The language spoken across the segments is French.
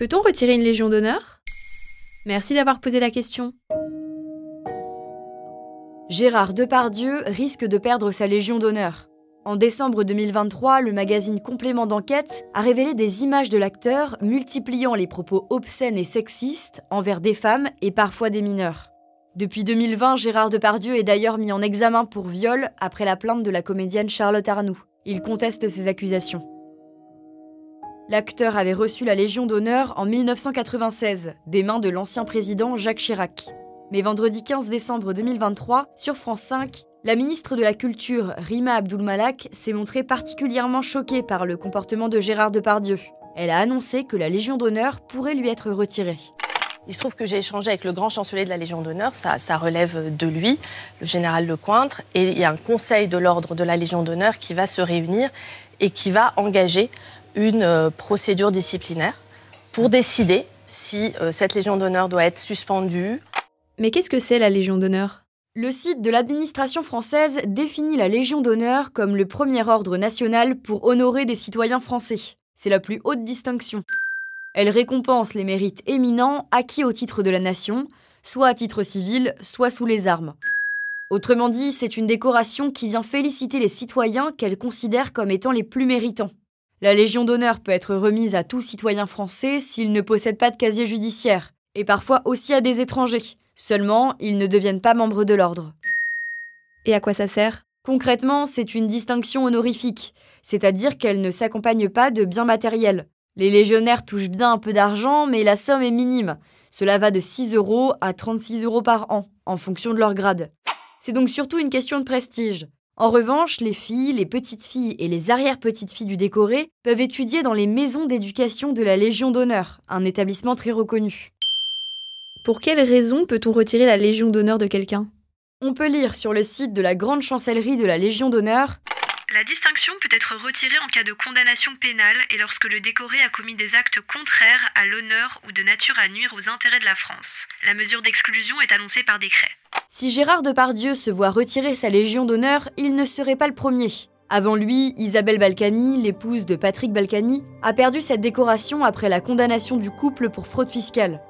Peut-on retirer une Légion d'honneur? Merci d'avoir posé la question. Gérard Depardieu risque de perdre sa Légion d'honneur. En décembre 2023, le magazine Complément d'enquête a révélé des images de l'acteur multipliant les propos obscènes et sexistes envers des femmes et parfois des mineurs. Depuis 2020, Gérard Depardieu est d'ailleurs mis en examen pour viol après la plainte de la comédienne Charlotte Arnoux. Il conteste ces accusations. L'acteur avait reçu la Légion d'honneur en 1996 des mains de l'ancien président Jacques Chirac. Mais vendredi 15 décembre 2023, sur France 5, la ministre de la Culture, Rima Abdulmalak, s'est montrée particulièrement choquée par le comportement de Gérard Depardieu. Elle a annoncé que la Légion d'honneur pourrait lui être retirée. Il se trouve que j'ai échangé avec le grand chancelier de la Légion d'honneur, ça, ça, relève de lui, le général Lecointre, et il y a un conseil de l'ordre de la Légion d'honneur qui va se réunir et qui va engager une euh, procédure disciplinaire pour décider si euh, cette Légion d'honneur doit être suspendue. Mais qu'est-ce que c'est la Légion d'honneur? Le site de l'administration française définit la Légion d'honneur comme le premier ordre national pour honorer des citoyens français. C'est la plus haute distinction. Elle récompense les mérites éminents acquis au titre de la nation, soit à titre civil, soit sous les armes. Autrement dit, c'est une décoration qui vient féliciter les citoyens qu'elle considère comme étant les plus méritants. La Légion d'honneur peut être remise à tout citoyen français s'il ne possède pas de casier judiciaire, et parfois aussi à des étrangers, Seulement, ils ne deviennent pas membres de l'ordre. Et à quoi ça sert? Concrètement, c'est une distinction honorifique, c'est-à-dire qu'elle ne s'accompagne pas de biens matériels. Les légionnaires touchent bien un peu d'argent, mais la somme est minime. Cela va de 6 euros à 36 euros par an, en fonction de leur grade. C'est donc surtout une question de prestige. En revanche, les filles, les petites filles et les arrière-petites filles du décoré peuvent étudier dans les maisons d'éducation de la Légion d'honneur, un établissement très reconnu. Pour quelles raisons peut-on retirer la Légion d'honneur de quelqu'un? On peut lire sur le site de la Grande Chancellerie de la Légion d'honneur la distinction peut être retirée en cas de condamnation pénale et lorsque le décoré a commis des actes contraires à l'honneur ou de nature à nuire aux intérêts de la France. La mesure d'exclusion est annoncée par décret. Si Gérard Depardieu se voit retirer sa Légion d'honneur, il ne serait pas le premier. Avant lui, Isabelle Balkany, l'épouse de Patrick Balkany, a perdu cette décoration après la condamnation du couple pour fraude fiscale.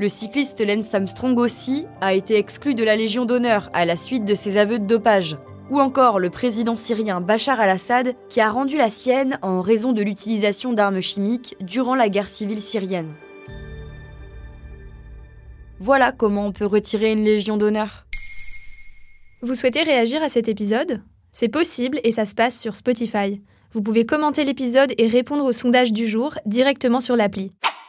Le cycliste Lance Armstrong aussi a été exclu de la Légion d'honneur à la suite de ses aveux de dopage. Ou encore le président syrien Bachar al-Assad qui a rendu la sienne en raison de l'utilisation d'armes chimiques durant la guerre civile syrienne. Voilà comment on peut retirer une Légion d'honneur. Vous souhaitez réagir à cet épisode? C'est possible et ça se passe sur Spotify. Vous pouvez commenter l'épisode et répondre au sondage du jour directement sur l'appli.